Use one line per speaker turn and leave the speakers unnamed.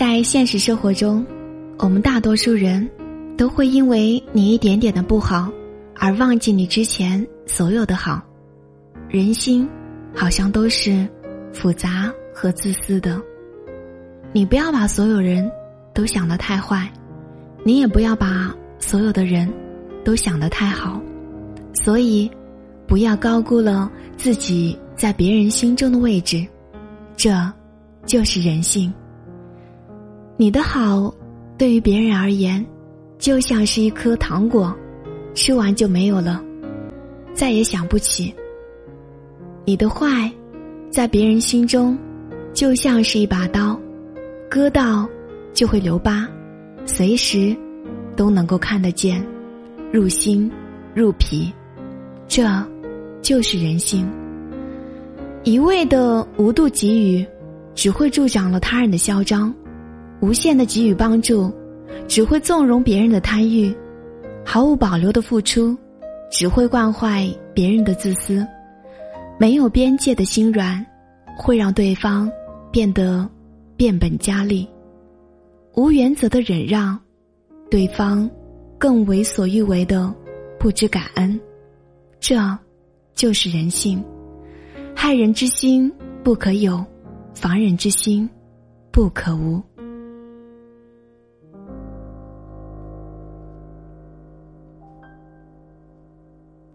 在现实生活中，我们大多数人都会因为你一点点的不好，而忘记你之前所有的好。人心好像都是复杂和自私的。你不要把所有人都想得太坏，你也不要把所有的人都想得太好。所以，不要高估了自己在别人心中的位置，这就是人性。你的好，对于别人而言，就像是一颗糖果，吃完就没有了，再也想不起。你的坏，在别人心中，就像是一把刀，割到就会留疤，随时都能够看得见，入心入脾。这，就是人性。一味的无度给予，只会助长了他人的嚣张；无限的给予帮助，只会纵容别人的贪欲；毫无保留的付出，只会惯坏别人的自私；没有边界的心软，会让对方变得变本加厉；无原则的忍让，对方更为所欲为的不知感恩。这，就是人性。害人之心不可有，防人之心不可无。